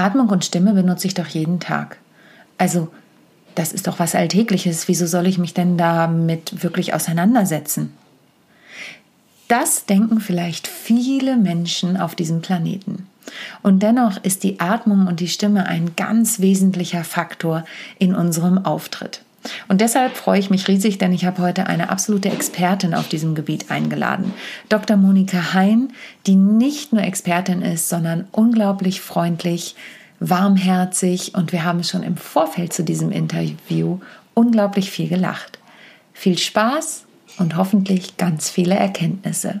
Atmung und Stimme benutze ich doch jeden Tag. Also, das ist doch was Alltägliches. Wieso soll ich mich denn damit wirklich auseinandersetzen? Das denken vielleicht viele Menschen auf diesem Planeten. Und dennoch ist die Atmung und die Stimme ein ganz wesentlicher Faktor in unserem Auftritt. Und deshalb freue ich mich riesig, denn ich habe heute eine absolute Expertin auf diesem Gebiet eingeladen. Dr. Monika Hein, die nicht nur Expertin ist, sondern unglaublich freundlich, warmherzig und wir haben schon im Vorfeld zu diesem Interview unglaublich viel gelacht. Viel Spaß und hoffentlich ganz viele Erkenntnisse.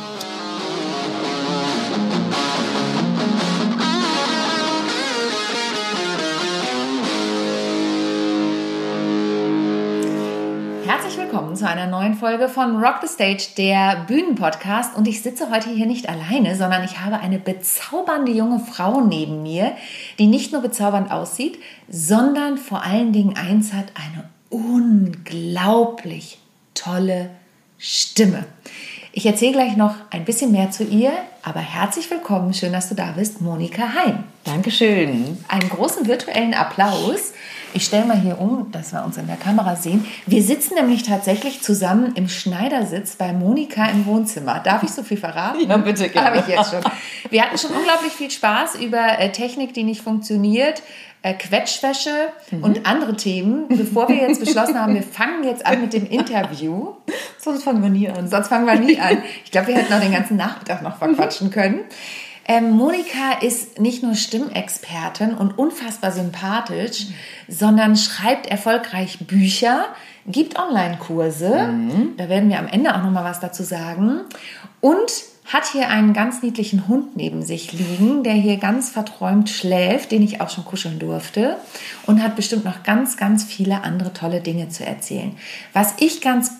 Zu einer neuen Folge von Rock the Stage, der Bühnenpodcast. Und ich sitze heute hier nicht alleine, sondern ich habe eine bezaubernde junge Frau neben mir, die nicht nur bezaubernd aussieht, sondern vor allen Dingen eins hat, eine unglaublich tolle Stimme. Ich erzähle gleich noch ein bisschen mehr zu ihr, aber herzlich willkommen, schön, dass du da bist, Monika Heim. Dankeschön. Einen großen virtuellen Applaus ich stelle mal hier um, dass wir uns in der Kamera sehen. Wir sitzen nämlich tatsächlich zusammen im Schneidersitz bei Monika im Wohnzimmer. Darf ich so viel verraten? Ja, bitte gerne. Habe ich jetzt schon. Wir hatten schon unglaublich viel Spaß über äh, Technik, die nicht funktioniert, äh, Quetschwäsche mhm. und andere Themen, bevor wir jetzt beschlossen haben, wir fangen jetzt an mit dem Interview. Sonst fangen wir nie an. Sonst fangen wir nie an. Ich glaube, wir hätten auch den ganzen Nachmittag noch verquatschen können. Ähm, Monika ist nicht nur Stimmexpertin und unfassbar sympathisch, mhm. sondern schreibt erfolgreich Bücher, gibt Online-Kurse. Mhm. Da werden wir am Ende auch noch mal was dazu sagen. Und hat hier einen ganz niedlichen Hund neben sich liegen, der hier ganz verträumt schläft, den ich auch schon kuscheln durfte und hat bestimmt noch ganz, ganz viele andere tolle Dinge zu erzählen. Was ich ganz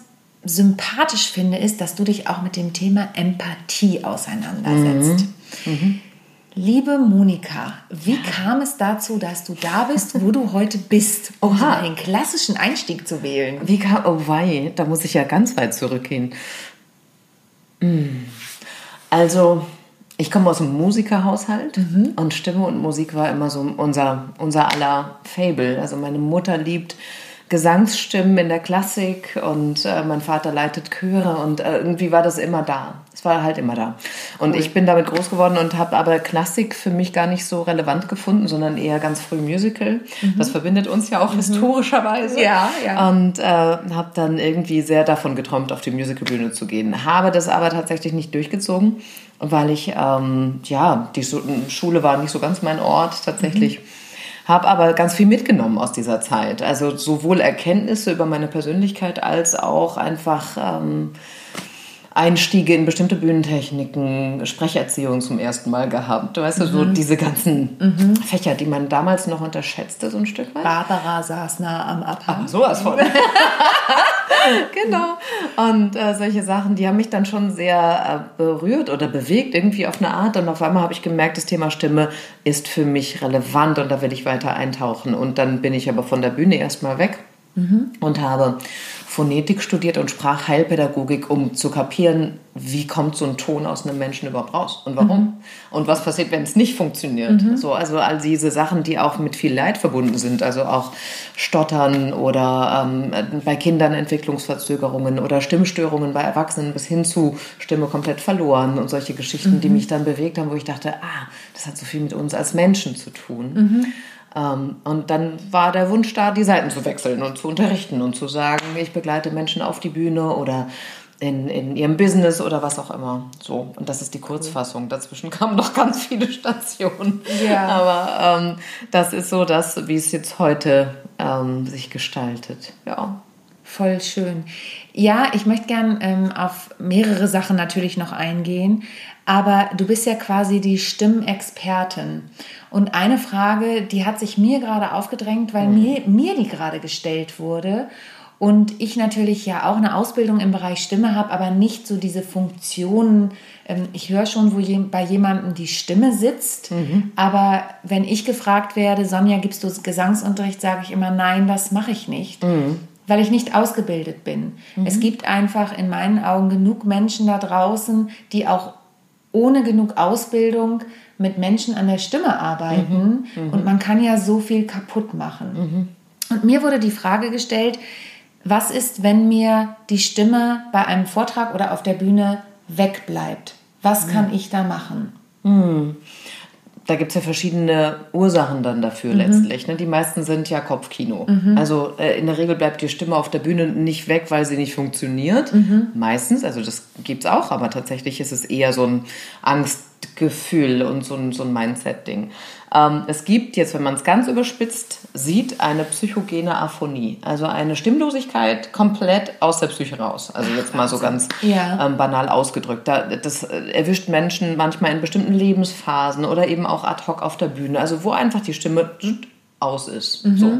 sympathisch finde, ist, dass du dich auch mit dem Thema Empathie auseinandersetzt. Mhm. Mhm. Liebe Monika, wie kam es dazu, dass du da bist, wo du heute bist, um Oha. einen klassischen Einstieg zu wählen? Wie kam, oh wei, da muss ich ja ganz weit zurückgehen. Hm. Also, ich komme aus einem Musikerhaushalt mhm. und Stimme und Musik war immer so unser, unser aller Fable. Also meine Mutter liebt Gesangsstimmen in der Klassik und äh, mein Vater leitet Chöre und äh, irgendwie war das immer da. Es war halt immer da. Und cool. ich bin damit groß geworden und habe aber Klassik für mich gar nicht so relevant gefunden, sondern eher ganz früh Musical. Mhm. Das verbindet uns ja auch mhm. historischerweise. Ja, ja. Und äh, habe dann irgendwie sehr davon geträumt, auf die Musicalbühne zu gehen. Habe das aber tatsächlich nicht durchgezogen, weil ich, ähm, ja, die Schule war nicht so ganz mein Ort tatsächlich. Mhm habe aber ganz viel mitgenommen aus dieser Zeit. Also sowohl Erkenntnisse über meine Persönlichkeit als auch einfach ähm, Einstiege in bestimmte Bühnentechniken, Sprecherziehung zum ersten Mal gehabt. Weißt du, so mhm. diese ganzen mhm. Fächer, die man damals noch unterschätzte, so ein Stück weit. Barbara saß nah am Abhang. Ah, sowas von. genau. Und äh, solche Sachen, die haben mich dann schon sehr äh, berührt oder bewegt, irgendwie auf eine Art. Und auf einmal habe ich gemerkt, das Thema Stimme ist für mich relevant und da will ich weiter eintauchen. Und dann bin ich aber von der Bühne erstmal weg mhm. und habe Phonetik studiert und Sprachheilpädagogik, um zu kapieren, wie kommt so ein Ton aus einem Menschen überhaupt raus und warum mhm. und was passiert, wenn es nicht funktioniert. Mhm. So, also all diese Sachen, die auch mit viel Leid verbunden sind, also auch Stottern oder ähm, bei Kindern Entwicklungsverzögerungen oder Stimmstörungen bei Erwachsenen bis hin zu Stimme komplett verloren und solche Geschichten, die mhm. mich dann bewegt haben, wo ich dachte, ah, das hat so viel mit uns als Menschen zu tun. Ähm, und dann war der Wunsch da, die Seiten zu wechseln und zu unterrichten und zu sagen, ich begleite Menschen auf die Bühne oder in, in ihrem Business oder was auch immer. So, und das ist die Kurzfassung. Dazwischen kamen noch ganz viele Stationen. Ja. Aber ähm, das ist so das, wie es jetzt heute ähm, sich gestaltet. Ja. Voll schön. Ja, ich möchte gern ähm, auf mehrere Sachen natürlich noch eingehen, aber du bist ja quasi die Stimmexpertin. Und eine Frage, die hat sich mir gerade aufgedrängt, weil mhm. mir, mir die gerade gestellt wurde. Und ich natürlich ja auch eine Ausbildung im Bereich Stimme habe, aber nicht so diese Funktionen. Ähm, ich höre schon, wo je, bei jemandem die Stimme sitzt. Mhm. Aber wenn ich gefragt werde, Sonja, gibst du Gesangsunterricht, sage ich immer, nein, das mache ich nicht. Mhm. Weil ich nicht ausgebildet bin. Mhm. Es gibt einfach in meinen Augen genug Menschen da draußen, die auch ohne genug Ausbildung mit Menschen an der Stimme arbeiten. Mhm. Mhm. Und man kann ja so viel kaputt machen. Mhm. Und mir wurde die Frage gestellt, was ist, wenn mir die Stimme bei einem Vortrag oder auf der Bühne wegbleibt? Was kann mhm. ich da machen? Da gibt es ja verschiedene Ursachen dann dafür mhm. letztlich. Ne? Die meisten sind ja Kopfkino. Mhm. Also äh, in der Regel bleibt die Stimme auf der Bühne nicht weg, weil sie nicht funktioniert. Mhm. Meistens, also das gibt es auch, aber tatsächlich ist es eher so ein Angstgefühl und so ein, so ein Mindset-Ding. Ähm, es gibt jetzt, wenn man es ganz überspitzt sieht, eine psychogene Aphonie, also eine Stimmlosigkeit komplett aus der Psyche raus. Also jetzt mal so ganz ja. ähm, banal ausgedrückt. das äh, erwischt Menschen manchmal in bestimmten Lebensphasen oder eben auch ad hoc auf der Bühne. Also wo einfach die Stimme aus ist. Mhm. So.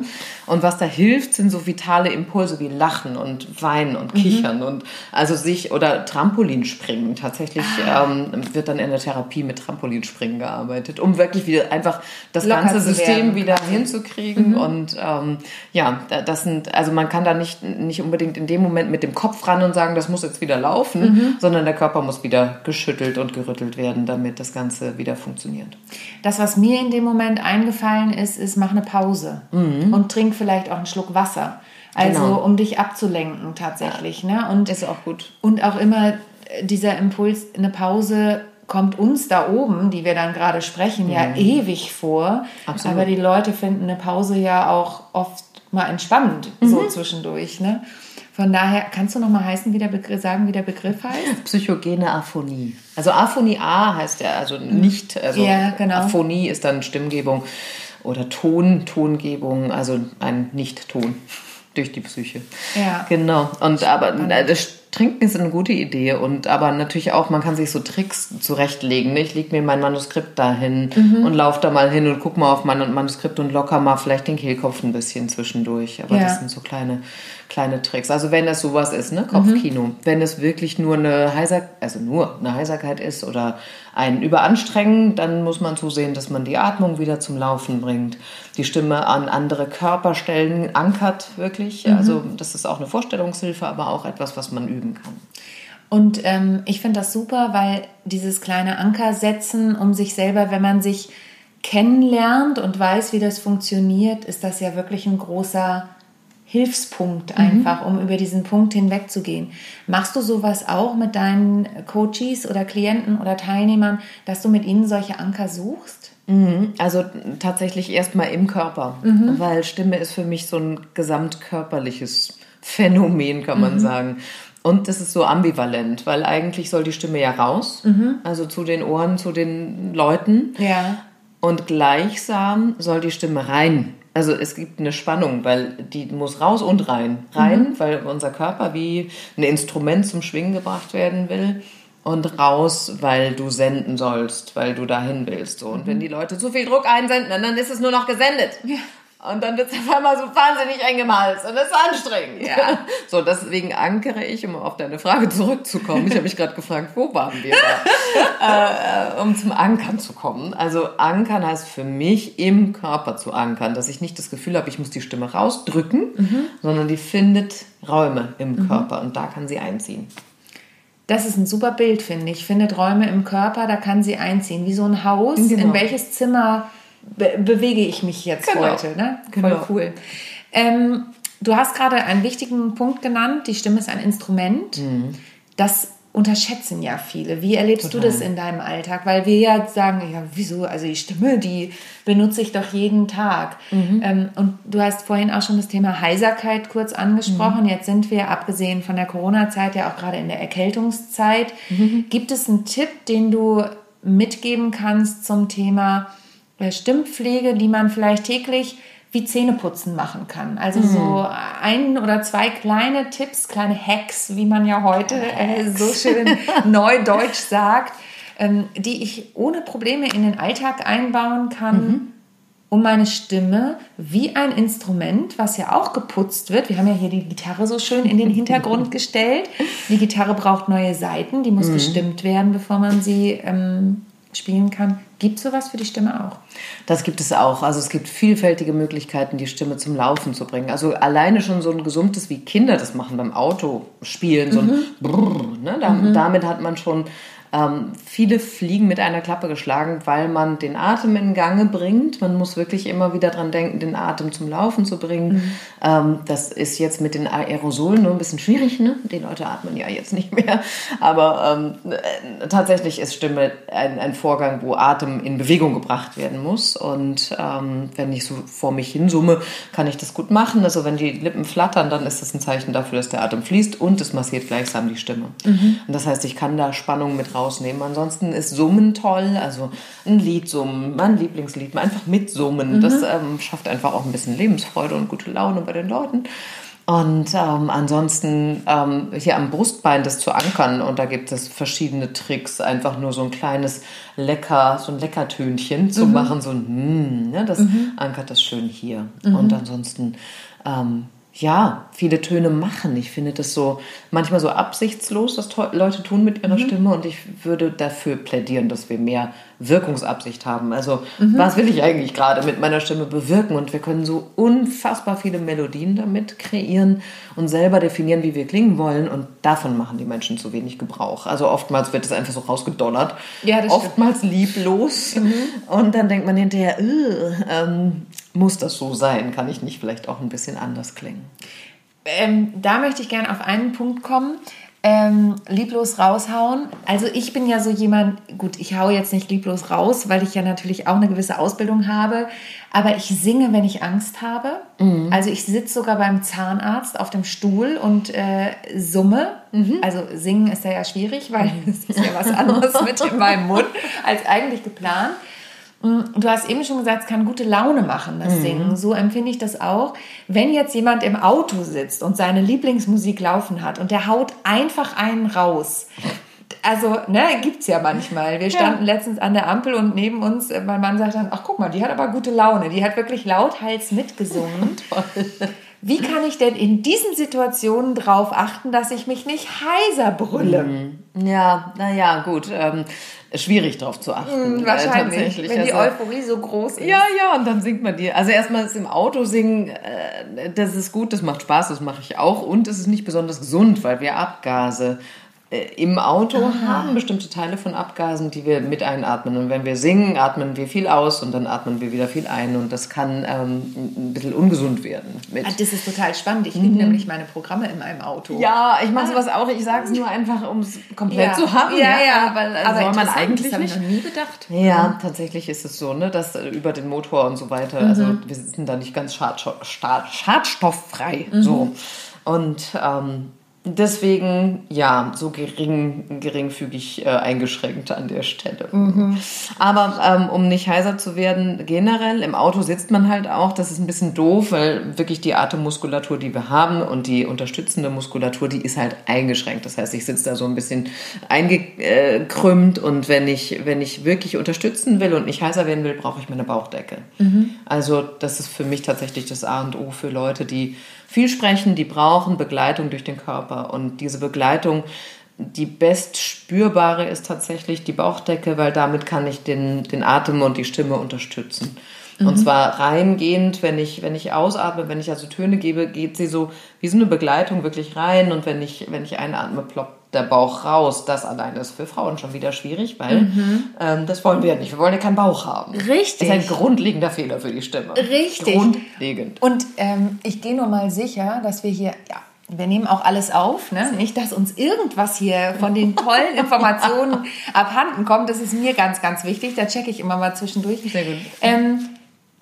Und was da hilft, sind so vitale Impulse wie Lachen und Weinen und Kichern mhm. und also sich oder Trampolinspringen. Tatsächlich ah. ähm, wird dann in der Therapie mit Trampolinspringen gearbeitet, um wirklich wieder einfach das Locker ganze System wieder hinzukriegen. Mhm. Und ähm, ja, das sind, also man kann da nicht, nicht unbedingt in dem Moment mit dem Kopf ran und sagen, das muss jetzt wieder laufen, mhm. sondern der Körper muss wieder geschüttelt und gerüttelt werden, damit das Ganze wieder funktioniert. Das, was mir in dem Moment eingefallen ist, ist, mach eine Pause mhm. und trink vielleicht auch einen Schluck Wasser. Also genau. um dich abzulenken tatsächlich. Ja. Ne? Und, ist auch gut. Und auch immer dieser Impuls, eine Pause kommt uns da oben, die wir dann gerade sprechen, mhm. ja ewig vor. Absolut. Aber die Leute finden eine Pause ja auch oft mal entspannend, mhm. so zwischendurch. Ne? Von daher, kannst du noch mal heißen, wie der Begriff, sagen, wie der Begriff heißt? Psychogene Aphonie. Also Aphonie A heißt ja, also nicht, also ja, genau. Aphonie ist dann Stimmgebung oder Ton, Tongebung, also ein Nicht-Ton durch die Psyche. Ja. Genau. Und aber das Trinken ist eine gute Idee und aber natürlich auch, man kann sich so Tricks zurechtlegen. Ich lege mir mein Manuskript dahin mhm. und laufe da mal hin und gucke mal auf mein Manuskript und locker mal vielleicht den Kehlkopf ein bisschen zwischendurch. Aber ja. das sind so kleine kleine Tricks. Also wenn das sowas ist, ne, Kopfkino. Mhm. Wenn es wirklich nur eine Heiser, also nur eine Heiserkeit ist oder ein Überanstrengen, dann muss man zusehen, dass man die Atmung wieder zum Laufen bringt, die Stimme an andere Körperstellen ankert wirklich. Mhm. Also das ist auch eine Vorstellungshilfe, aber auch etwas, was man üben kann. Und ähm, ich finde das super, weil dieses kleine Anker setzen, um sich selber, wenn man sich kennenlernt und weiß, wie das funktioniert, ist das ja wirklich ein großer Hilfspunkt mhm. einfach, mhm. um über diesen Punkt hinwegzugehen. Machst du sowas auch mit deinen Coaches oder Klienten oder Teilnehmern, dass du mit ihnen solche Anker suchst? Mhm. Also tatsächlich erstmal im Körper, mhm. weil Stimme ist für mich so ein gesamtkörperliches Phänomen, kann man mhm. sagen. Und das ist so ambivalent, weil eigentlich soll die Stimme ja raus, mhm. also zu den Ohren, zu den Leuten. Ja. Und gleichsam soll die Stimme rein also es gibt eine Spannung, weil die muss raus und rein. Rein, mhm. weil unser Körper wie ein Instrument zum Schwingen gebracht werden will. Und raus, weil du senden sollst, weil du dahin willst. So. Und wenn mhm. die Leute zu viel Druck einsenden, dann ist es nur noch gesendet. Ja. Und dann wird es auf einmal so wahnsinnig eng im Hals und das ist anstrengend. Ja. So, deswegen ankere ich, um auf deine Frage zurückzukommen. Ich habe mich gerade gefragt, wo waren wir da? äh, um zum Ankern zu kommen. Also ankern heißt für mich, im Körper zu ankern, dass ich nicht das Gefühl habe, ich muss die Stimme rausdrücken, mhm. sondern die findet Räume im mhm. Körper und da kann sie einziehen. Das ist ein super Bild, finde ich. Findet Räume im Körper, da kann sie einziehen. Wie so ein Haus. Genau. In welches Zimmer be bewege ich mich jetzt genau. heute. Ne? Voll genau. cool. Ähm, du hast gerade einen wichtigen Punkt genannt. Die Stimme ist ein Instrument. Mhm. Das unterschätzen ja viele. Wie erlebst Total. du das in deinem Alltag? Weil wir ja sagen, ja, wieso? Also die Stimme, die benutze ich doch jeden Tag. Mhm. Ähm, und du hast vorhin auch schon das Thema Heiserkeit kurz angesprochen. Mhm. Jetzt sind wir, abgesehen von der Corona-Zeit, ja auch gerade in der Erkältungszeit. Mhm. Gibt es einen Tipp, den du mitgeben kannst zum Thema Stimmpflege, die man vielleicht täglich wie Zähneputzen machen kann. Also mhm. so ein oder zwei kleine Tipps, kleine Hacks, wie man ja heute äh, so schön neudeutsch sagt, ähm, die ich ohne Probleme in den Alltag einbauen kann, mhm. um meine Stimme wie ein Instrument, was ja auch geputzt wird. Wir haben ja hier die Gitarre so schön in den Hintergrund gestellt. Die Gitarre braucht neue Saiten, die muss mhm. gestimmt werden, bevor man sie ähm, spielen kann. Gibt es sowas für die Stimme auch? Das gibt es auch. Also es gibt vielfältige Möglichkeiten, die Stimme zum Laufen zu bringen. Also alleine schon so ein gesummtes, wie Kinder das machen beim Autospielen, so ein mhm. Brrr, ne? da, mhm. damit hat man schon ähm, viele Fliegen mit einer Klappe geschlagen, weil man den Atem in Gange bringt. Man muss wirklich immer wieder dran denken, den Atem zum Laufen zu bringen. Mhm. Ähm, das ist jetzt mit den Aerosolen nur ein bisschen schwierig. Ne? Die Leute atmen ja jetzt nicht mehr. Aber ähm, äh, tatsächlich ist Stimme ein, ein, Vorgang, wo Atem in Bewegung gebracht werden muss. Und ähm, wenn ich so vor mich hinsumme, kann ich das gut machen. Also wenn die Lippen flattern, dann ist das ein Zeichen dafür, dass der Atem fließt und es massiert gleichsam die Stimme. Mhm. Und das heißt, ich kann da Spannung mit raus rausnehmen. Ansonsten ist Summen toll, also ein Lied summen, mein Lieblingslied, einfach mitsummen. Mhm. Das ähm, schafft einfach auch ein bisschen Lebensfreude und gute Laune bei den Leuten. Und ähm, ansonsten ähm, hier am Brustbein das zu ankern und da gibt es verschiedene Tricks, einfach nur so ein kleines Lecker, so ein Leckertönchen zu mhm. machen, so ein mm, ne, das mhm. ankert das schön hier. Mhm. Und ansonsten ähm, ja, viele Töne machen. Ich finde das so manchmal so absichtslos, was Leute tun mit ihrer mhm. Stimme und ich würde dafür plädieren, dass wir mehr Wirkungsabsicht haben. Also, mhm. was will ich eigentlich gerade mit meiner Stimme bewirken? Und wir können so unfassbar viele Melodien damit kreieren und selber definieren, wie wir klingen wollen. Und davon machen die Menschen zu wenig Gebrauch. Also, oftmals wird es einfach so rausgedonnert. Ja, das oftmals stimmt. lieblos. Mhm. Und dann denkt man hinterher, ähm, muss das so sein? Kann ich nicht vielleicht auch ein bisschen anders klingen? Ähm, da möchte ich gerne auf einen Punkt kommen ähm, lieblos raushauen. Also ich bin ja so jemand, gut, ich haue jetzt nicht lieblos raus, weil ich ja natürlich auch eine gewisse Ausbildung habe, aber ich singe, wenn ich Angst habe. Mhm. Also ich sitze sogar beim Zahnarzt auf dem Stuhl und äh, summe. Mhm. Also singen ist ja, ja schwierig, weil es ist ja was anderes mit in meinem Mund als eigentlich geplant. Du hast eben schon gesagt, es kann gute Laune machen, das mhm. Singen. So empfinde ich das auch. Wenn jetzt jemand im Auto sitzt und seine Lieblingsmusik laufen hat und der haut einfach einen raus. Also, ne, gibt's ja manchmal. Wir standen ja. letztens an der Ampel und neben uns, äh, mein Mann sagt dann, ach guck mal, die hat aber gute Laune. Die hat wirklich lauthals mitgesungen. Toll. Wie kann ich denn in diesen Situationen darauf achten, dass ich mich nicht heiser brülle? Mhm. Ja, naja, gut. Ähm, schwierig darauf zu achten. Mhm, wahrscheinlich, äh, wenn die also, Euphorie so groß ist. Ja, ja, und dann singt man die. Also erstmal ist im Auto singen, äh, das ist gut, das macht Spaß, das mache ich auch. Und es ist nicht besonders gesund, weil wir Abgase äh, im Auto Aha. haben bestimmte Teile von Abgasen, die wir mit einatmen. Und wenn wir singen, atmen wir viel aus und dann atmen wir wieder viel ein. Und das kann ähm, ein bisschen ungesund werden. Mit. Ah, das ist total spannend. Ich mhm. nehme nämlich meine Programme in meinem Auto. Ja, ich mache ah. sowas auch. Ich sage es nur einfach, um es komplett ja. zu haben. Ja, ja. Weil, also Aber man eigentlich das habe ich noch nie bedacht. Ja, mhm. tatsächlich ist es so, ne, dass äh, über den Motor und so weiter, also mhm. wir sind da nicht ganz schadstofffrei. Mhm. So. Und ähm, Deswegen, ja, so gering, geringfügig äh, eingeschränkt an der Stelle. Mhm. Aber ähm, um nicht heiser zu werden, generell im Auto sitzt man halt auch, das ist ein bisschen doof, weil wirklich die Atemmuskulatur, die wir haben und die unterstützende Muskulatur, die ist halt eingeschränkt. Das heißt, ich sitze da so ein bisschen eingekrümmt und wenn ich, wenn ich wirklich unterstützen will und nicht heiser werden will, brauche ich meine Bauchdecke. Mhm. Also das ist für mich tatsächlich das A und O für Leute, die viel sprechen, die brauchen Begleitung durch den Körper. Und diese Begleitung, die best spürbare ist tatsächlich die Bauchdecke, weil damit kann ich den, den Atem und die Stimme unterstützen. Mhm. Und zwar reingehend, wenn ich, wenn ich ausatme, wenn ich also Töne gebe, geht sie so wie so eine Begleitung wirklich rein. Und wenn ich, wenn ich einatme, ploppt der Bauch raus. Das allein ist für Frauen schon wieder schwierig, weil mhm. ähm, das wollen wir ja nicht. Wir wollen ja keinen Bauch haben. Richtig. Das ist ein grundlegender Fehler für die Stimme. Richtig. Grundlegend. Und ähm, ich gehe nur mal sicher, dass wir hier, ja, wir nehmen auch alles auf, ne? Nicht, dass uns irgendwas hier von den tollen Informationen abhanden kommt. Das ist mir ganz, ganz wichtig. Da checke ich immer mal zwischendurch. Sehr gut. Ähm,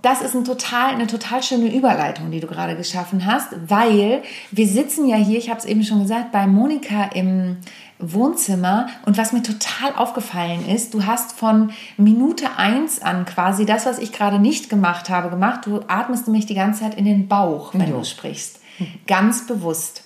das ist ein total, eine total schöne Überleitung, die du gerade geschaffen hast, weil wir sitzen ja hier, ich habe es eben schon gesagt, bei Monika im Wohnzimmer und was mir total aufgefallen ist, du hast von Minute eins an quasi das, was ich gerade nicht gemacht habe, gemacht. Du atmest nämlich die ganze Zeit in den Bauch, wenn jo. du sprichst. Ganz bewusst.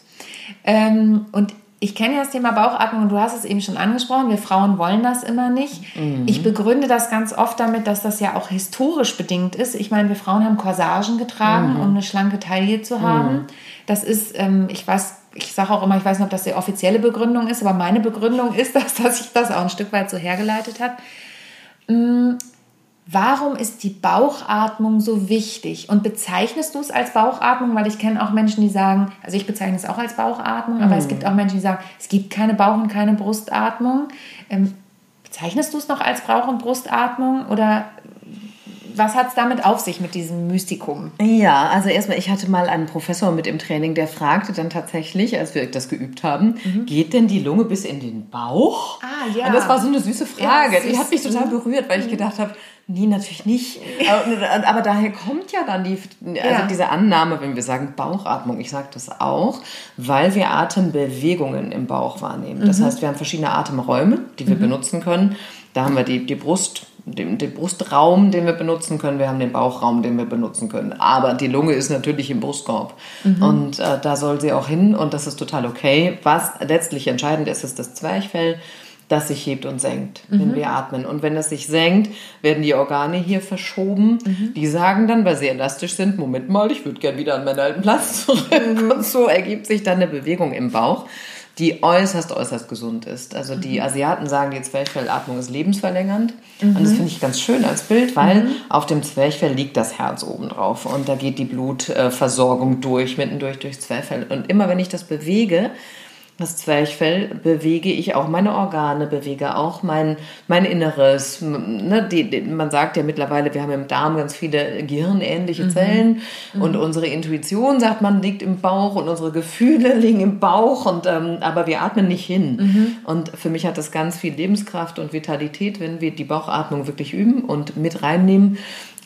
Ähm, und ich kenne ja das Thema Bauchatmung und du hast es eben schon angesprochen, wir Frauen wollen das immer nicht. Ich begründe das ganz oft damit, dass das ja auch historisch bedingt ist. Ich meine, wir Frauen haben Corsagen getragen, um eine schlanke Taille zu haben. Das ist, ähm, ich weiß, ich sage auch immer, ich weiß nicht, ob das die offizielle Begründung ist, aber meine Begründung ist, dass, dass sich das auch ein Stück weit so hergeleitet hat. Mm, Warum ist die Bauchatmung so wichtig? Und bezeichnest du es als Bauchatmung? Weil ich kenne auch Menschen, die sagen, also ich bezeichne es auch als Bauchatmung, aber es gibt auch Menschen, die sagen, es gibt keine Bauch- und keine Brustatmung. Ähm, bezeichnest du es noch als Bauch- und Brustatmung oder was hat es damit auf sich mit diesem Mystikum? Ja, also erstmal, ich hatte mal einen Professor mit im Training, der fragte dann tatsächlich, als wir das geübt haben, geht denn die Lunge bis in den Bauch? Ah, ja. Und das war so eine süße Frage. Ja, die hat mich total berührt, weil ich gedacht habe, nee, natürlich nicht. Aber, aber daher kommt ja dann die, also Ja. diese Annahme, wenn wir sagen Bauchatmung, ich sage das auch, weil wir Atembewegungen im Bauch wahrnehmen. Das heißt, wir haben verschiedene Atemräume, die wir benutzen können. Da haben wir die, die Brust, den, den Brustraum, den wir benutzen können. Wir haben den Bauchraum, den wir benutzen können. Aber die Lunge ist natürlich im Brustkorb. Und äh, da soll sie auch hin und das ist total okay. Was letztlich entscheidend ist, ist das Zwerchfell, das sich hebt und senkt, wenn wir atmen. Und wenn es sich senkt, werden die Organe hier verschoben. Die sagen dann, weil sie elastisch sind, Moment mal, ich würde gern wieder an meinen alten Platz zurück. Und so ergibt sich dann eine Bewegung im Bauch die äußerst, äußerst gesund ist. Also die Asiaten sagen, die Zwerchfellatmung ist lebensverlängernd. Und das finde ich ganz schön als Bild, weil auf dem Zwerchfell liegt das Herz oben drauf und da geht die Blutversorgung durch, mittendurch durchs Zwerchfell. Und immer wenn ich das bewege, das Zwerchfell, bewege ich auch meine Organe, bewege auch mein, mein Inneres. Ne, die, die, man sagt ja mittlerweile, wir haben im Darm ganz viele gehirnähnliche Zellen und unsere Intuition, sagt man, liegt im Bauch und unsere Gefühle liegen im Bauch, und, ähm, aber wir atmen nicht hin. Und für mich hat das ganz viel Lebenskraft und Vitalität, wenn wir die Bauchatmung wirklich üben und mit reinnehmen.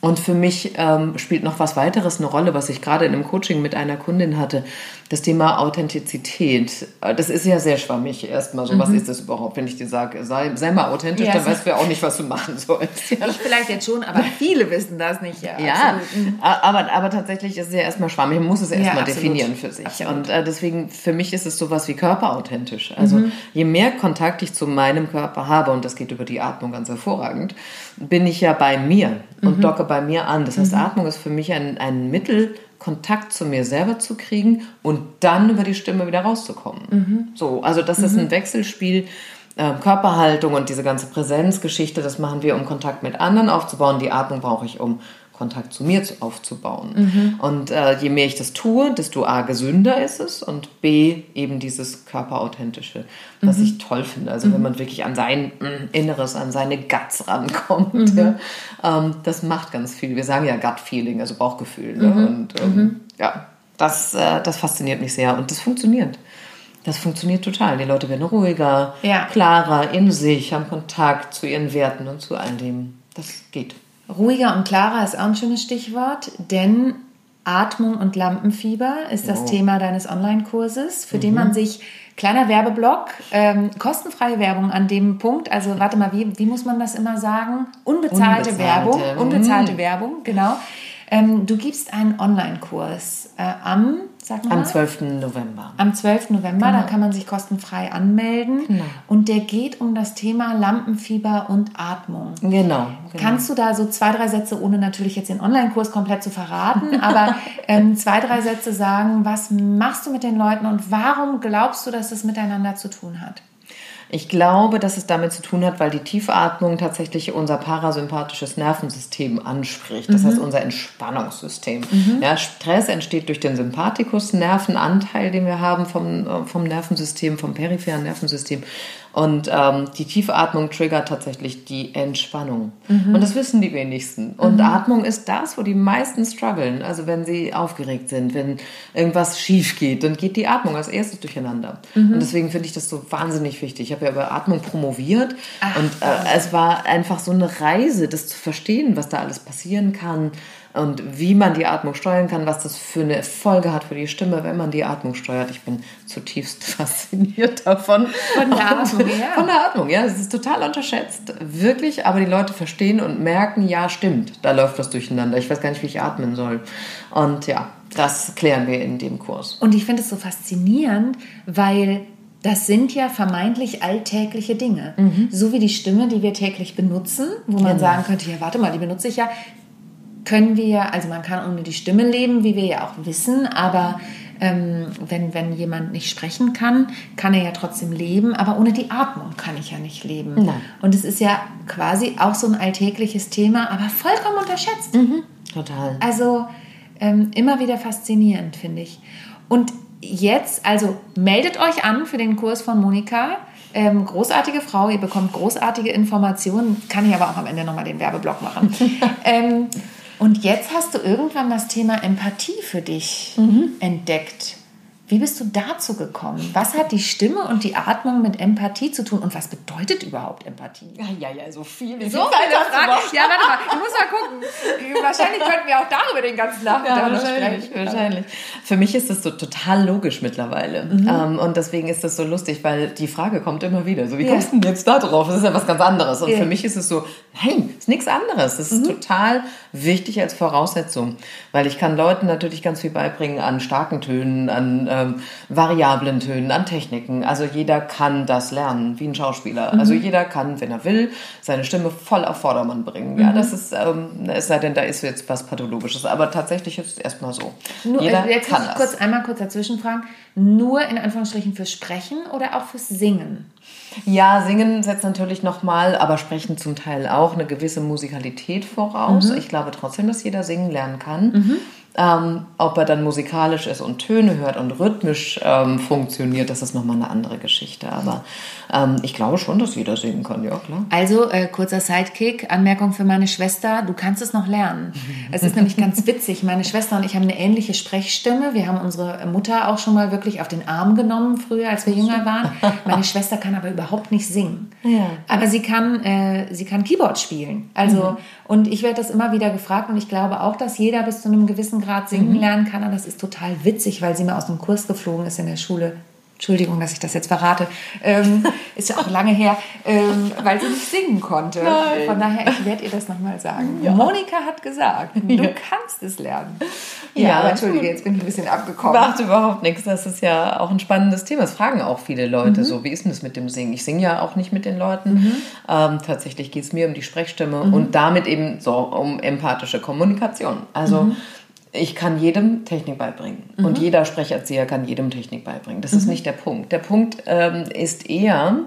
Und für mich ähm, spielt noch was weiteres eine Rolle, was ich gerade in einem Coaching mit einer Kundin hatte. Das Thema Authentizität. Äh, Das ist ja sehr schwammig erstmal so. Was ist das überhaupt, wenn ich dir sage, sei, sei mal authentisch, Ja, dann weißt du ja auch nicht, was du machen sollst. Ja. Ich vielleicht jetzt schon, aber viele wissen das nicht. Ja, Ja. Mhm. aber, aber tatsächlich ist es ja erstmal schwammig. Man muss es erstmal absolut. definieren für sich. Absolut. Und äh, deswegen, für mich ist es sowas wie körperauthentisch. Also Mhm. je mehr Kontakt ich zu meinem Körper habe, und das geht über die Atmung ganz hervorragend, bin ich ja bei mir Mhm. und docke bei mir an. Das heißt, Atmung ist für mich ein, ein Mittel, Kontakt zu mir selber zu kriegen und dann über die Stimme wieder rauszukommen. Mhm. So, also das ist ein Wechselspiel. äh, Körperhaltung und diese ganze Präsenzgeschichte, das machen wir, um Kontakt mit anderen aufzubauen. Die Atmung brauche ich, um Kontakt zu mir zu, aufzubauen. Mhm. Und äh, je mehr ich das tue, desto A, gesünder ist es und B, eben dieses Körperauthentische, Mhm. was ich toll finde. Also wenn man wirklich an sein mm, Inneres, an seine Guts rankommt, Mhm. ja, ähm, das macht ganz viel. Wir sagen ja Gut-Feeling, also Bauchgefühl. Ne? Mhm. Und ähm, ja, das, äh, das fasziniert mich sehr und das funktioniert. Das funktioniert total. Die Leute werden ruhiger, Ja. klarer in sich, haben Kontakt zu ihren Werten und zu all dem. Das geht. Ruhiger und klarer ist auch ein schönes Stichwort, denn Atmung und Lampenfieber ist das Wow. Thema deines Online-Kurses, für den man sich, kleiner Werbeblock, ähm, kostenfreie Werbung an dem Punkt, also warte mal, wie, wie muss man das immer sagen? Unbezahlte, Unbezahlte, Werbung, mhm. unbezahlte Werbung, genau. Ähm, du gibst einen Online-Kurs äh, am, sag mal, Am 12. November. am 12. November, da kann man sich kostenfrei anmelden. Genau. Und der geht um das Thema Lampenfieber und Atmung. Genau. genau. Kannst du da so zwei, drei Sätze, ohne natürlich jetzt den Online-Kurs komplett zu verraten, aber ähm, zwei, drei Sätze sagen, was machst du mit den Leuten und warum glaubst du, dass das miteinander zu tun hat? Ich glaube, dass es damit zu tun hat, weil die Tiefatmung tatsächlich unser parasympathisches Nervensystem anspricht. Das heißt, unser Entspannungssystem. Ja, Stress entsteht durch den Sympathikus-Nervenanteil, den wir haben vom, äh, vom Nervensystem, vom peripheren Nervensystem. Und ähm, die Tiefatmung triggert tatsächlich die Entspannung. Und das wissen die wenigsten. Und Atmung ist das, wo die meisten strugglen. Also wenn sie aufgeregt sind, wenn irgendwas schief geht, dann geht die Atmung als erstes durcheinander. Und deswegen finde ich das so wahnsinnig wichtig. Ich habe ja über Atmung promoviert und äh, es war einfach so eine Reise, das zu verstehen, was da alles passieren kann und wie man die Atmung steuern kann, was das für eine Folge hat für die Stimme, wenn man die Atmung steuert. Ich bin zutiefst fasziniert davon. Von der Und- Atmung, ja. Von der Atmung, ja. Es ist total unterschätzt. Wirklich, aber die Leute verstehen und merken, ja, stimmt, da läuft was durcheinander. Ich weiß gar nicht, wie ich atmen soll. Und ja, das klären wir in dem Kurs. Und ich finde es so faszinierend, weil das sind ja vermeintlich alltägliche Dinge. So wie die Stimme, die wir täglich benutzen, wo man Genau. sagen könnte, ja, warte mal, die benutze ich ja, können wir also man kann ohne die Stimme leben, wie wir ja auch wissen, aber ähm, wenn, wenn jemand nicht sprechen kann, kann er ja trotzdem leben, aber ohne die Atmung kann ich ja nicht leben. Nein. Und es ist ja quasi auch so ein alltägliches Thema, aber vollkommen unterschätzt. Total. Also ähm, immer wieder faszinierend, finde ich. Und jetzt, also meldet euch an für den Kurs von Monika. Ähm, großartige Frau, ihr bekommt großartige Informationen. Kann ich aber auch am Ende nochmal den Werbeblock machen. ähm, und jetzt hast du irgendwann das Thema Empathie für dich entdeckt. Wie bist du dazu gekommen? Was hat die Stimme und die Atmung mit Empathie zu tun? Und was bedeutet überhaupt Empathie? Ja, ja, ja, so viel. So viele Fragen. Ja, warte mal, ich muss mal gucken. Wahrscheinlich könnten wir auch darüber den ganzen Nachmittag Ja, wahrscheinlich, sprechen. wahrscheinlich. Für mich ist das so total logisch mittlerweile. Mhm. Ähm, und deswegen ist das so lustig, weil die Frage kommt immer wieder. So, wie Ja. kommst du denn jetzt da drauf? Das ist ja was ganz anderes. Und Ja. Mhm. für mich ist es so, nein, ist nichts anderes. Das ist total wichtig als Voraussetzung. Weil ich kann Leuten natürlich ganz viel beibringen an starken Tönen, an ähm, variablen Tönen, an Techniken. Also jeder kann das lernen, wie ein Schauspieler. Also Mhm. jeder kann, wenn er will, seine Stimme voll auf Vordermann bringen. Mhm. Ja, das ist, ähm, es sei denn, da ist jetzt was Pathologisches. Aber tatsächlich ist es erstmal so. Nur, jeder äh, jetzt kann muss ich das. kurz einmal kurz dazwischen fragen. Nur in Anführungsstrichen fürs Sprechen oder auch fürs Singen? Ja, singen setzt natürlich nochmal, aber sprechen zum Teil auch eine gewisse Musikalität voraus. Mhm. Ich glaube trotzdem, dass jeder singen lernen kann. Ähm, ob er dann musikalisch ist und Töne hört und rhythmisch ähm, funktioniert, das ist nochmal eine andere Geschichte. Aber ähm, ich glaube schon, dass jeder singen kann, ja klar. Also, äh, kurzer Sidekick, Anmerkung für meine Schwester, du kannst es noch lernen. Es ist nämlich ganz witzig, meine Schwester und ich haben eine ähnliche Sprechstimme. Wir haben unsere Mutter auch schon mal wirklich auf den Arm genommen, früher, als wir jünger waren. Meine Schwester kann aber überhaupt nicht singen. Ja. Aber sie kann, äh, sie kann Keyboard spielen. Also, und ich werde das immer wieder gefragt und ich glaube auch, dass jeder bis zu einem gewissen Grad singen lernen kann. Und das ist total witzig, weil sie mal aus dem Kurs geflogen ist in der Schule. Entschuldigung, dass ich das jetzt verrate. Ähm, ist ja auch lange her, ähm, weil sie nicht singen konnte. Nein. Von daher, ich werde ihr das nochmal sagen. Monika hat gesagt, du kannst es lernen. Ja, Ja, aber entschuldige, jetzt bin ich ein bisschen abgekommen. Macht überhaupt nichts. Das ist ja auch ein spannendes Thema. Das fragen auch viele Leute so, wie ist denn das mit dem Singen? Ich singe ja auch nicht mit den Leuten. Ähm, tatsächlich geht es mir um die Sprechstimme und damit eben so um empathische Kommunikation. Also ich kann jedem Technik beibringen und jeder Sprecherzieher kann jedem Technik beibringen. Das ist nicht der Punkt. Der Punkt ähm, ist eher,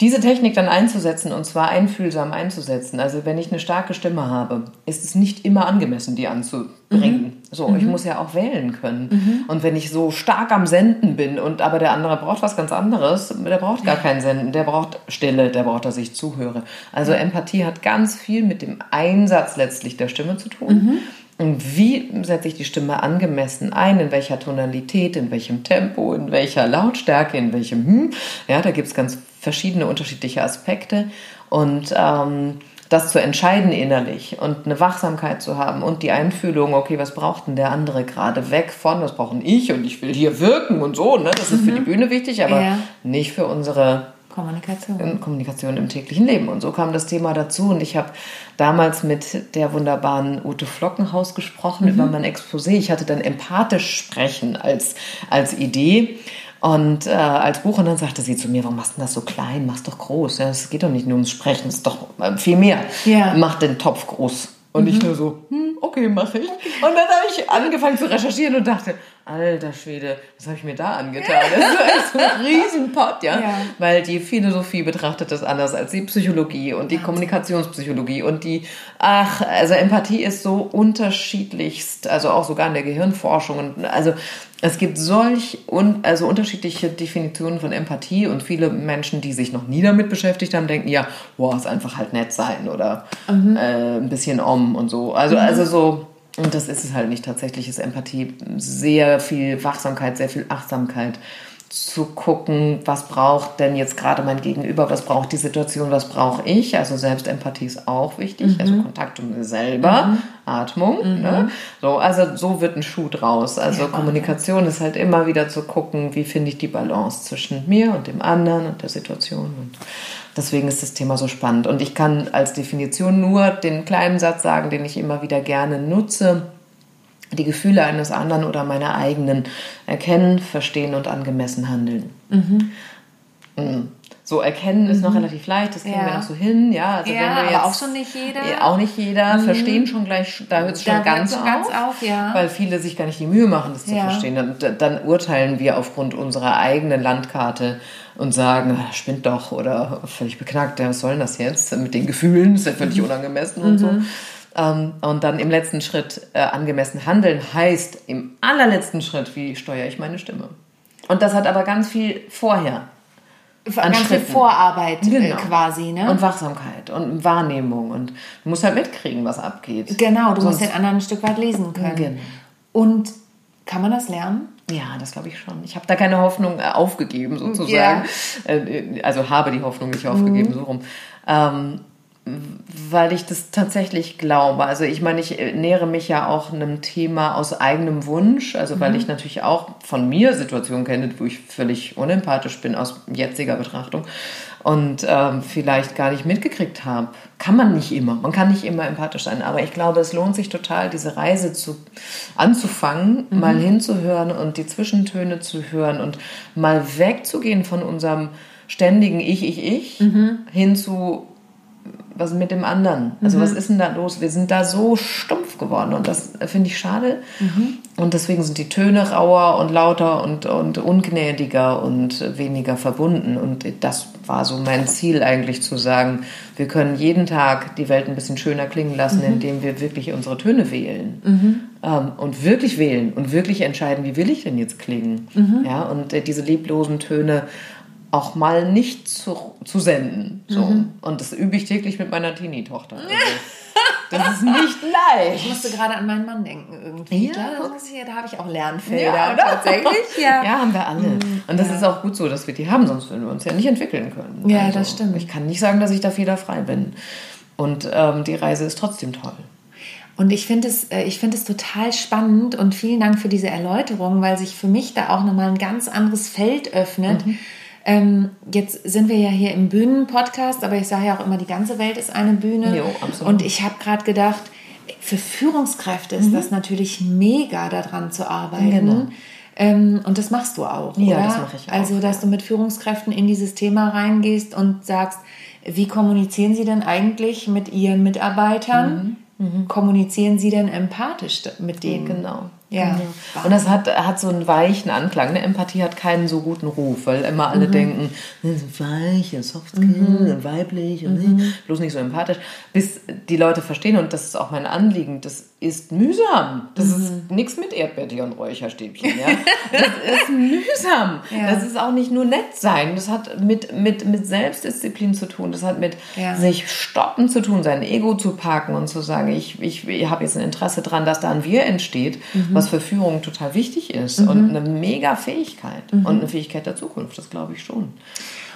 diese Technik dann einzusetzen und zwar einfühlsam einzusetzen. Also wenn ich eine starke Stimme habe, ist es nicht immer angemessen, die anzubringen. So, ich muss ja auch wählen können. Und wenn ich so stark am Senden bin und aber der andere braucht was ganz anderes, der braucht gar kein Senden, der braucht Stille, der braucht, dass ich zuhöre. Also Empathie hat ganz viel mit dem Einsatz letztlich der Stimme zu tun. Und wie setze ich die Stimme angemessen ein? In welcher Tonalität, in welchem Tempo, in welcher Lautstärke, in welchem hm? Ja, da gibt es ganz verschiedene unterschiedliche Aspekte. Und ähm, das zu entscheiden innerlich und eine Wachsamkeit zu haben und die Einfühlung, okay, was braucht denn der andere gerade weg von, was brauchen ich und ich will hier wirken und so, ne? Das ist für die Bühne wichtig, aber Ja. nicht für unsere Kommunikation. in Kommunikation im täglichen Leben. Und so kam das Thema dazu. Und ich habe damals mit der wunderbaren Ute Flockenhaus gesprochen über mein Exposé. Ich hatte dann empathisch sprechen als, als Idee. Und äh, als Buch, und dann sagte sie zu mir, warum machst du das so klein? Mach's doch groß. Ja, es geht doch nicht nur ums Sprechen, es ist doch äh, viel mehr. Ja. Mach den Topf groß. Und ich nur so, hm, okay, mache ich. Und dann habe ich angefangen zu recherchieren und dachte, alter Schwede, was habe ich mir da angetan? Das ist so ein Riesenpott, ja? Ja. Weil die Philosophie betrachtet das anders als die Psychologie und die Kommunikationspsychologie und die, ach, also Empathie ist so unterschiedlichst, also auch sogar in der Gehirnforschung. Und also es gibt solch un, also unterschiedliche Definitionen von Empathie und viele Menschen, die sich noch nie damit beschäftigt haben, denken, ja, boah, ist einfach halt nett sein oder äh, ein bisschen om und so. Also, also so, und das ist es halt nicht. Tatsächlich ist Empathie sehr viel Wachsamkeit, sehr viel Achtsamkeit zu gucken, was braucht denn jetzt gerade mein Gegenüber, was braucht die Situation, was brauche ich. Also Selbstempathie ist auch wichtig, also Kontakt mit mir selber, Atmung. Ne? So, also so wird ein Schuh draus. Also Kommunikation ist halt immer wieder zu gucken, wie finde ich die Balance zwischen mir und dem anderen und der Situation. Und deswegen ist das Thema so spannend. Und ich kann als Definition nur den kleinen Satz sagen, den ich immer wieder gerne nutze. die Gefühle eines anderen oder meine eigenen erkennen, verstehen und angemessen handeln. Mhm. So erkennen ist noch mhm. relativ leicht, das kriegen ja. wir noch so hin, ja. Also ja, wenn wir jetzt, aber auch schon nicht jeder. Auch nicht jeder, mhm. verstehen schon gleich, da hört es schon ganz, auf, ganz auf, ja. weil viele sich gar nicht die Mühe machen, das zu verstehen. Dann, dann, urteilen wir aufgrund unserer eigenen Landkarte und sagen, ah, spinnt doch oder völlig beknackt, was soll denn das jetzt mit den Gefühlen, das ist ja völlig mhm. unangemessen und so. Mhm. Ähm, und dann im letzten Schritt äh, angemessen handeln heißt im allerletzten Schritt, wie steuere ich meine Stimme? Und das hat aber ganz viel vorher ganz viel Vorarbeit äh, genau. quasi, ne? Und Wachsamkeit und Wahrnehmung und du musst halt mitkriegen, was abgeht. Genau, du Sonst musst den anderen ein Stück weit lesen können. Genau. Und kann man das lernen? Ja, das glaube ich schon. Ich habe da keine Hoffnung äh, aufgegeben, sozusagen. Ja. Äh, also habe die Hoffnung nicht aufgegeben, mhm. so rum. Ähm, weil ich das tatsächlich glaube. Also ich meine, ich nähere mich ja auch einem Thema aus eigenem Wunsch, also weil mhm. ich natürlich auch von mir Situationen kenne, wo ich völlig unempathisch bin aus jetziger Betrachtung und ähm, vielleicht gar nicht mitgekriegt habe. Kann man nicht immer. Man kann nicht immer empathisch sein, aber ich glaube, es lohnt sich total, diese Reise zu, anzufangen, mhm. mal hinzuhören und die Zwischentöne zu hören und mal wegzugehen von unserem ständigen Ich, Ich, Ich mhm. hin zu was mit dem anderen? Also mhm. was ist denn da los? Wir sind da so stumpf geworden und das finde ich schade. Mhm. Und deswegen sind die Töne rauer und lauter und, und ungnädiger und weniger verbunden. Und das war so mein Ziel eigentlich zu sagen, wir können jeden Tag die Welt ein bisschen schöner klingen lassen, mhm. indem wir wirklich unsere Töne wählen. Mhm. Ähm, und wirklich wählen und wirklich entscheiden, wie will ich denn jetzt klingen? Mhm. Ja, und äh, diese lieblosen Töne auch mal nicht zu, zu senden. So. Mhm. Und das übe ich täglich mit meiner Teenie-Tochter. Also, das ist nicht leicht. Ich musste gerade an meinen Mann denken irgendwie. Ja. Da, da habe ich auch Lernfelder ja, tatsächlich. Ja. ja, haben wir alle. Mhm. Und das ja. ist auch gut so, dass wir die haben, sonst würden wir uns ja nicht entwickeln können. Ja, also, das stimmt. Ich kann nicht sagen, dass ich da fehlerfrei bin. Und ähm, die Reise ist trotzdem toll. Und ich finde es, äh, ich finde es total spannend und vielen Dank für diese Erläuterung, weil sich für mich da auch nochmal ein ganz anderes Feld öffnet. Mhm ähm, jetzt sind wir ja hier im Bühnenpodcast, aber ich sage ja auch immer, die ganze Welt ist eine Bühne. Jo, absolut. Und ich habe gerade gedacht, für Führungskräfte ist mhm. das natürlich mega, daran zu arbeiten. Genau. Ähm, und das machst du auch. Ja, oder? das mache ich auch. Also, dass du mit Führungskräften in dieses Thema reingehst und sagst, wie kommunizieren sie denn eigentlich mit ihren Mitarbeitern? Mhm. Mhm. Kommunizieren sie denn empathisch mit denen? Genau. Ja. Genau. Und das hat, hat so einen weichen Anklang. Eine Empathie hat keinen so guten Ruf, weil immer alle mhm. denken, das ist weich und soft mhm. und weiblich und mhm. bloß nicht so empathisch. Bis die Leute verstehen, und das ist auch mein Anliegen, das ist mühsam. Das ist mhm. nichts mit Erdbeertee und Räucherstäbchen. Ja? Das ist mühsam. Ja. Das ist auch nicht nur nett sein. Das hat mit, mit, mit Selbstdisziplin zu tun. Das hat mit ja. sich stoppen zu tun, sein Ego zu parken und zu sagen, ich, ich, ich habe jetzt ein Interesse daran, dass da ein Wir entsteht, mhm. Was für Führung total wichtig ist mhm. und eine mega Fähigkeit mhm. und eine Fähigkeit der Zukunft. Das glaube ich schon.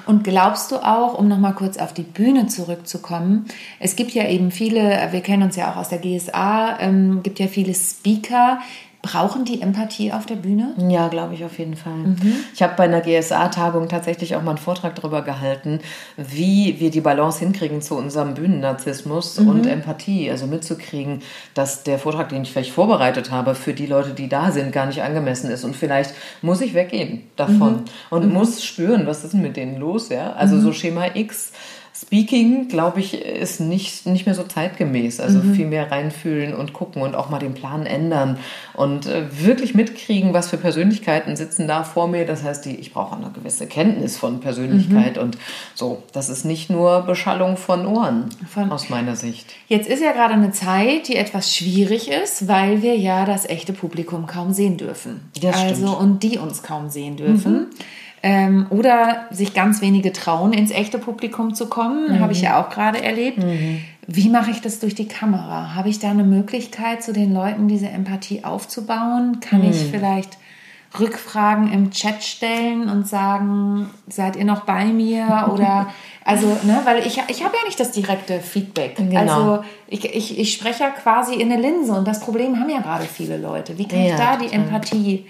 Und glaubst du auch, um nochmal kurz auf die Bühne zurückzukommen, es gibt ja eben viele, wir kennen uns ja auch aus der GSA, ähm, gibt ja viele Speaker, Brauchen die Empathie auf der Bühne? Ja, glaube ich auf jeden Fall. Mhm. Ich habe bei einer GSA-Tagung tatsächlich auch mal einen Vortrag darüber gehalten, wie wir die Balance hinkriegen zu unserem Bühnennarzissmus mhm. und Empathie. Also mitzukriegen, dass der Vortrag, den ich vielleicht vorbereitet habe, für die Leute, die da sind, gar nicht angemessen ist. Und vielleicht muss ich weggehen davon mhm. und mhm. muss spüren, was ist denn mit denen los. Ja? Also mhm. so Schema X Speaking, glaube ich, ist nicht, nicht mehr so zeitgemäß. Also mhm. viel mehr reinfühlen und gucken und auch mal den Plan ändern und äh, wirklich mitkriegen, was für Persönlichkeiten sitzen da vor mir. Das heißt, die, ich brauche eine gewisse Kenntnis von Persönlichkeit mhm. und so. Das ist nicht nur Beschallung von Ohren von, aus meiner Sicht. Jetzt ist ja gerade eine Zeit, die etwas schwierig ist, weil wir ja das echte Publikum kaum sehen dürfen. Das also stimmt. und die uns kaum sehen dürfen. Mhm. Ähm, oder sich ganz wenige trauen, ins echte Publikum zu kommen. Mhm. Habe ich ja auch gerade erlebt. Mhm. Wie mache ich das durch die Kamera? Habe ich da eine Möglichkeit, zu den Leuten diese Empathie aufzubauen? Kann mhm. ich vielleicht Rückfragen im Chat stellen und sagen, seid ihr noch bei mir? Oder also, ne, weil ich, ich habe ja nicht das direkte Feedback. Genau. Also ich, ich, ich spreche ja quasi in eine Linse und das Problem haben ja gerade viele Leute. Wie kann ja, ich da die total. Empathie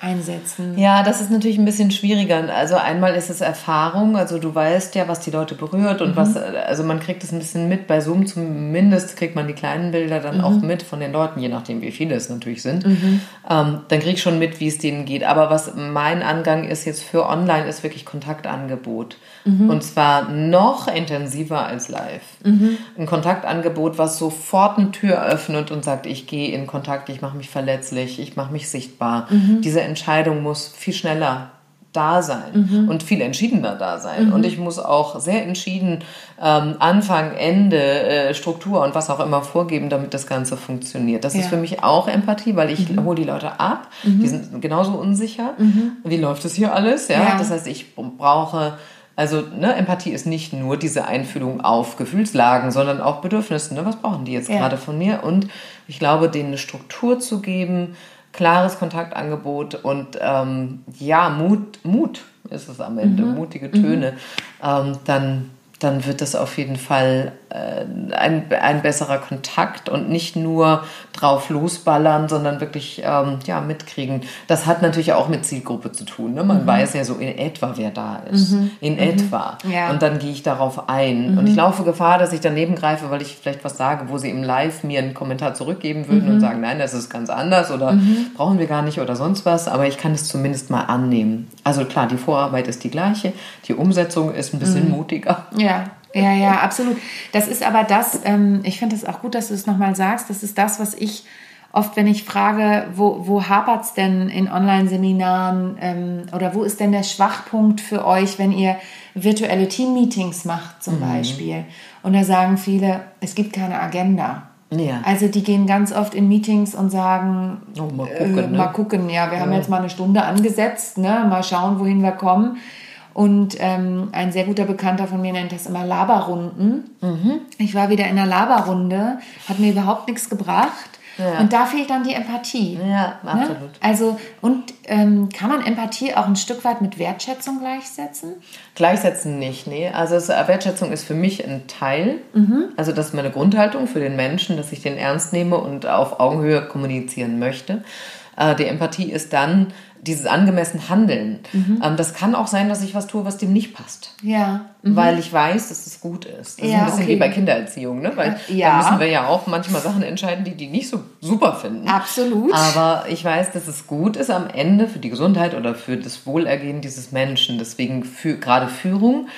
einsetzen? Ja, das ist natürlich ein bisschen schwieriger. Also einmal ist es Erfahrung, also du weißt ja, was die Leute berührt und mhm. was, also man kriegt es ein bisschen mit. Bei Zoom zumindest kriegt man die kleinen Bilder dann mhm. auch mit von den Leuten, je nachdem, wie viele es natürlich sind. Mhm. Ähm, dann krieg ich schon mit, wie es denen geht. Aber was mein Angang ist jetzt für online, ist wirklich Kontaktangebot. Mhm. Und zwar noch intensiver als live. Mhm. Ein Kontaktangebot, was sofort eine Tür öffnet und sagt, ich gehe in Kontakt, ich mache mich verletzlich, ich mache mich sichtbar. Mhm. Diese Entscheidung muss viel schneller da sein mhm. und viel entschiedener da sein. Mhm. Und ich muss auch sehr entschieden ähm, Anfang, Ende, äh, Struktur und was auch immer vorgeben, damit das Ganze funktioniert. Das ja. ist für mich auch Empathie, weil ich mhm. hole die Leute ab, mhm. die sind genauso unsicher. Mhm. Wie läuft es hier alles? Ja? ja? Das heißt, ich brauche also ne, Empathie ist nicht nur diese Einfühlung auf Gefühlslagen, sondern auch Bedürfnisse. Ne? Was brauchen die jetzt ja. gerade von mir? Und ich glaube, denen eine Struktur zu geben, klares Kontaktangebot und ähm, ja, Mut, Mut ist es am Ende, mhm. mutige Töne, mhm. ähm, dann dann wird das auf jeden Fall ein, ein besserer Kontakt und nicht nur drauf losballern, sondern wirklich ähm, ja, mitkriegen. Das hat natürlich auch mit Zielgruppe zu tun. Ne? Man mhm. weiß ja so in etwa, wer da ist. Mhm. In mhm. etwa. Ja. Und dann gehe ich darauf ein. Und mhm. ich laufe Gefahr, dass ich daneben greife, weil ich vielleicht was sage, wo sie im Live mir einen Kommentar zurückgeben würden und mhm. sagen, nein, das ist ganz anders oder mhm. brauchen wir gar nicht oder sonst was. Aber ich kann es zumindest mal annehmen. Also klar, die Vorarbeit ist die gleiche, die Umsetzung ist ein bisschen mutiger. Ja. Ja, ja, absolut. Das ist aber das, ähm, ich finde es auch gut, dass du es nochmal sagst, das ist das, was ich oft, wenn ich frage, wo, wo hapert es denn in Online-Seminaren ähm, oder wo ist denn der Schwachpunkt für euch, wenn ihr virtuelle Team-Meetings macht zum mhm. Beispiel? Und da sagen viele, es gibt keine Agenda. Ja. Also die gehen ganz oft in Meetings und sagen, oh, mal, gucken, äh, ne? mal gucken, ja, wir ja. haben jetzt mal eine Stunde angesetzt, ne? mal schauen, wohin wir kommen. Und ähm, ein sehr guter Bekannter von mir nennt das immer Laberrunden. Mhm. Ich war wieder in einer Laberrunde, hat mir überhaupt nichts gebracht. Ja. Und da fehlt dann die Empathie. Ja, ne? absolut. Ne? Also, und ähm, kann man Empathie auch ein Stück weit mit Wertschätzung gleichsetzen? Gleichsetzen nicht, nee. Also es, Wertschätzung ist für mich ein Teil. Mhm. Also das ist meine Grundhaltung für den Menschen, dass ich den ernst nehme und auf Augenhöhe kommunizieren möchte. Äh, die Empathie ist dann dieses angemessen Handeln. Mhm. Ähm, das kann auch sein, dass ich was tue, was dem nicht passt. Ja. Mhm. Weil ich weiß, dass es gut ist. Das ja, ist ein bisschen okay. wie bei Kindererziehung, ne? Weil ja. da müssen wir ja auch manchmal Sachen entscheiden, die die nicht so super finden. Absolut. Aber ich weiß, dass es gut ist am Ende für die Gesundheit oder für das Wohlergehen dieses Menschen. Deswegen für, gerade Führung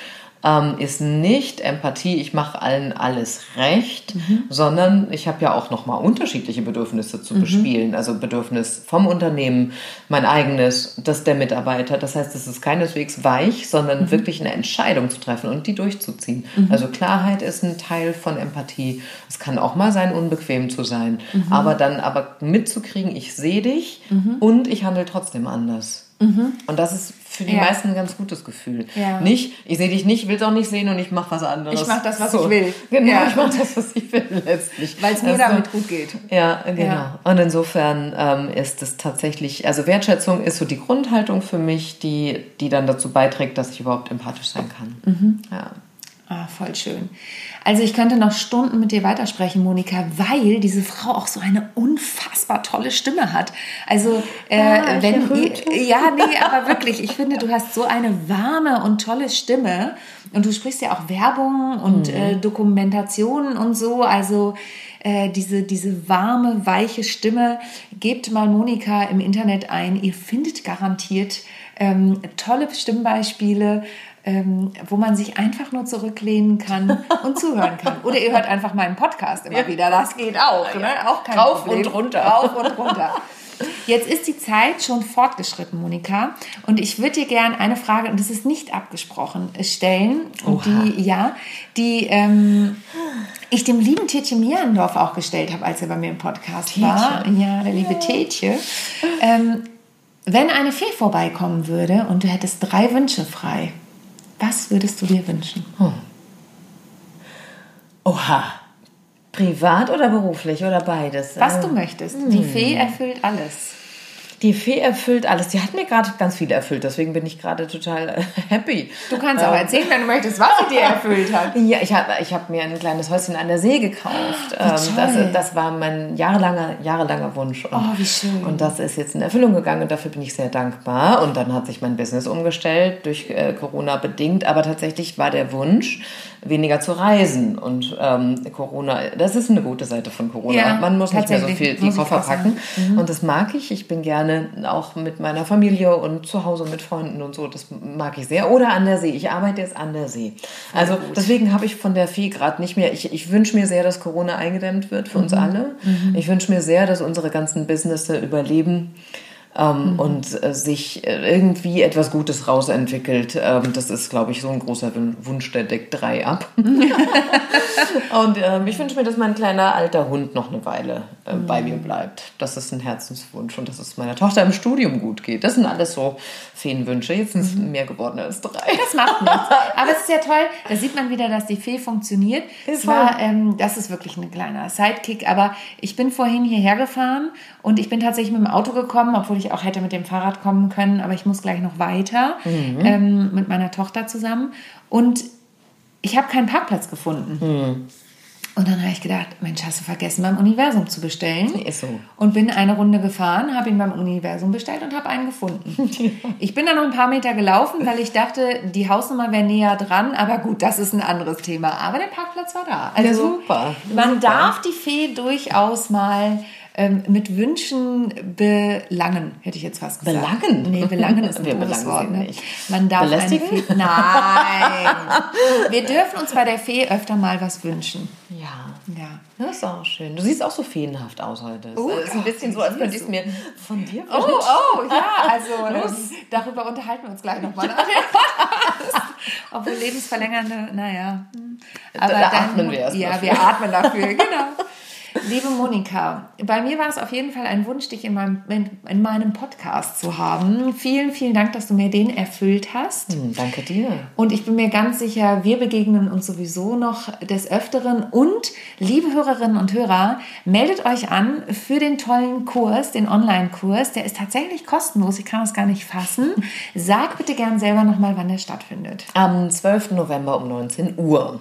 ähm, ist nicht Empathie, ich mache allen alles recht, mhm. sondern ich habe ja auch nochmal unterschiedliche Bedürfnisse zu mhm. bespielen. Also Bedürfnis vom Unternehmen, mein eigenes, das der Mitarbeiter. Das heißt, es ist keineswegs weich, sondern mhm. wirklich eine Entscheidung zu treffen und die durchzuziehen. Mhm. Also Klarheit ist ein Teil von Empathie. Es kann auch mal sein, unbequem zu sein, mhm. aber dann aber mitzukriegen, ich sehe dich mhm. und ich handle trotzdem anders. Mhm. Und das ist für die ja. meisten ein ganz gutes Gefühl. Ja. Nicht, ich sehe dich nicht, will es auch nicht sehen und ich mache was anderes. Ich mache das, was so. ich will. Genau, ja. ich mache das, was ich will letztlich. Weil es mir also, damit gut geht. Ja, genau. Und insofern ähm, ist es tatsächlich, also Wertschätzung ist so die Grundhaltung für mich, die, die dann dazu beiträgt, dass ich überhaupt empathisch sein kann. Mhm. Ja. Ah, voll schön. Also ich könnte noch Stunden mit dir weitersprechen, Monika, weil diese Frau auch so eine unfassbar tolle Stimme hat. Also äh, ah, wenn ihr, ja, nee, aber wirklich, ich finde, du hast so eine warme und tolle Stimme und du sprichst ja auch Werbung und mhm. äh, Dokumentationen und so. Also äh, diese, diese warme, weiche Stimme. Gebt mal Monika im Internet ein. Ihr findet garantiert ähm, tolle Stimmbeispiele ähm, wo man sich einfach nur zurücklehnen kann und zuhören kann. Oder ihr hört einfach meinen Podcast immer ja. wieder. Das geht auch. Ne? Auch kein Rauf Problem. und runter. Rauf und runter. Jetzt ist die Zeit schon fortgeschritten, Monika. Und ich würde dir gerne eine Frage, und das ist nicht abgesprochen, stellen. Und Oha. die, ja, die ähm, ich dem lieben Tietje Mierendorf auch gestellt habe, als er bei mir im Podcast Tietje. war. Ja, der liebe ja. Tietje. Ähm, wenn eine Fee vorbeikommen würde und du hättest drei Wünsche frei, was würdest du dir wünschen? Hm. Oha. Privat oder beruflich oder beides? Was du möchtest. Die hm. Fee erfüllt alles. Die Fee erfüllt alles. Die hat mir gerade ganz viel erfüllt, deswegen bin ich gerade total äh, happy. Du kannst auch erzählen, wenn du möchtest, was sie dir erfüllt hat. Ja, ich habe ich hab mir ein kleines Häuschen an der See gekauft. Ähm, das, das war mein jahrelanger, jahrelanger Wunsch. Und, Oh, wie schön. Und das ist jetzt in Erfüllung gegangen und dafür bin ich sehr dankbar. Und dann hat sich mein Business umgestellt, durch äh, Corona bedingt. Aber tatsächlich war der Wunsch, weniger zu reisen. Und ähm, Corona, das ist eine gute Seite von Corona. Ja, Man muss nicht mehr so viel die Koffer packen. Und das mag ich. Ich bin gerne auch mit meiner Familie und zu Hause mit Freunden und so. Das mag ich sehr. Oder an der See. Ich arbeite jetzt an der See. Also deswegen habe ich von der Fee gerade nicht mehr. Ich, ich wünsche mir sehr, dass Corona eingedämmt wird für uns alle. Ich wünsche mir sehr, dass unsere ganzen Businesses überleben. Ähm, Und äh, sich äh, irgendwie etwas Gutes rausentwickelt. Ähm, das ist, glaube ich, so ein großer Wun- Wunsch, der deckt drei ab. Und ähm, ich wünsche mir, dass mein kleiner alter Hund noch eine Weile äh, bei mir bleibt. Das ist ein Herzenswunsch und dass es meiner Tochter im Studium gut geht. Das sind alles so Feenwünsche. Jetzt sind es mehr geworden als drei. Das macht nichts. Aber es ist ja toll, da sieht man wieder, dass die Fee funktioniert. Ist Es war, ähm, das ist wirklich ein kleiner Sidekick, aber ich bin vorhin hierher gefahren und ich bin tatsächlich mit dem Auto gekommen, obwohl ich auch hätte mit dem Fahrrad kommen können, aber ich muss gleich noch weiter ähm, mit meiner Tochter zusammen. Und ich habe keinen Parkplatz gefunden. Und dann habe ich gedacht, Mensch, hast du vergessen, beim Universum zu bestellen? Ist so. Und bin eine Runde gefahren, habe ihn beim Universum bestellt und habe einen gefunden. Ich bin dann noch ein paar Meter gelaufen, weil ich dachte, die Hausnummer wäre näher dran. Aber gut, das ist ein anderes Thema. Aber der Parkplatz war da. Also Ja, super. Man Super. darf die Fee durchaus mal ähm, mit Wünschen belangen, hätte ich jetzt fast gesagt. Belangen? Nee, belangen ist ein Wir doofes Wort. Ne? nicht. Man darf Belästigen? Fee... Nein. Wir dürfen uns bei der Fee öfter mal was wünschen. Ja. Ja. Das ist auch schön. Du siehst auch so feenhaft aus heute. Oh, es ist ein bisschen so, als könnte ich es mir von dir Oh, oh, ja, also ähm, darüber unterhalten wir uns gleich nochmal. Obwohl lebensverlängernde, naja. Aber Da atmen wir erst Ja, dafür. wir atmen dafür, genau. Liebe Monika, bei mir war es auf jeden Fall ein Wunsch, dich in meinem, in, in meinem Podcast zu haben. Vielen, vielen Dank, dass du mir den erfüllt hast. Hm, danke dir. Und ich bin mir ganz sicher, wir begegnen uns sowieso noch des Öfteren. Und liebe Hörerinnen und Hörer, meldet euch an für den tollen Kurs, den Online-Kurs. Der ist tatsächlich kostenlos. Ich kann das gar nicht fassen. Sag bitte gern selber nochmal, wann der stattfindet. Am 12. November um 19 Uhr.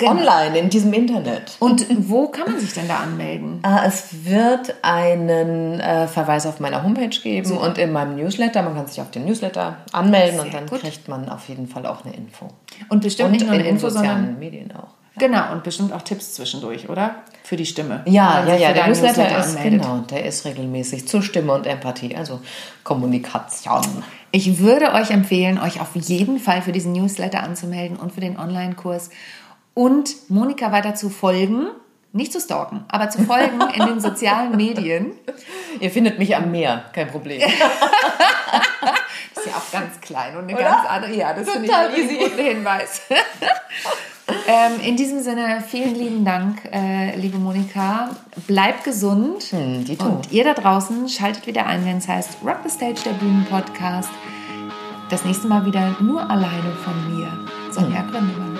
Genau. Online in diesem Internet. Und wo kann man sich denn da anmelden? Äh, Es wird einen äh, Verweis auf meiner Homepage geben und in meinem Newsletter. Man kann sich auf den Newsletter anmelden und Sehr dann gut. kriegt man auf jeden Fall auch eine Info. Und bestimmt Und nicht nur in eine den Info, sozialen sondern Medien auch. genau und bestimmt auch Tipps zwischendurch, oder? Für die Stimme. Ja, ja, ja, der deinen Newsletter, ist anmeldet. genau, der ist regelmäßig zur Stimme und Empathie, also Kommunikation. Ich würde euch empfehlen, euch auf jeden Fall für diesen Newsletter anzumelden und für den Online-Kurs und Monika weiter zu folgen. Nicht zu stalken, aber zu folgen in den sozialen Medien. Ihr findet mich am Meer, kein Problem. Das ist ja auch ganz klein und eine Oder? ganz andere. Ja, das finde ich einen easy. guten Hinweis. ähm, in diesem Sinne, vielen lieben Dank, äh, liebe Monika. Bleibt gesund. Hm, und ihr da draußen schaltet wieder ein, wenn es heißt Rock the Stage, der Bühnen-Podcast. Das nächste Mal wieder nur alleine von mir, Sonja Gründemann.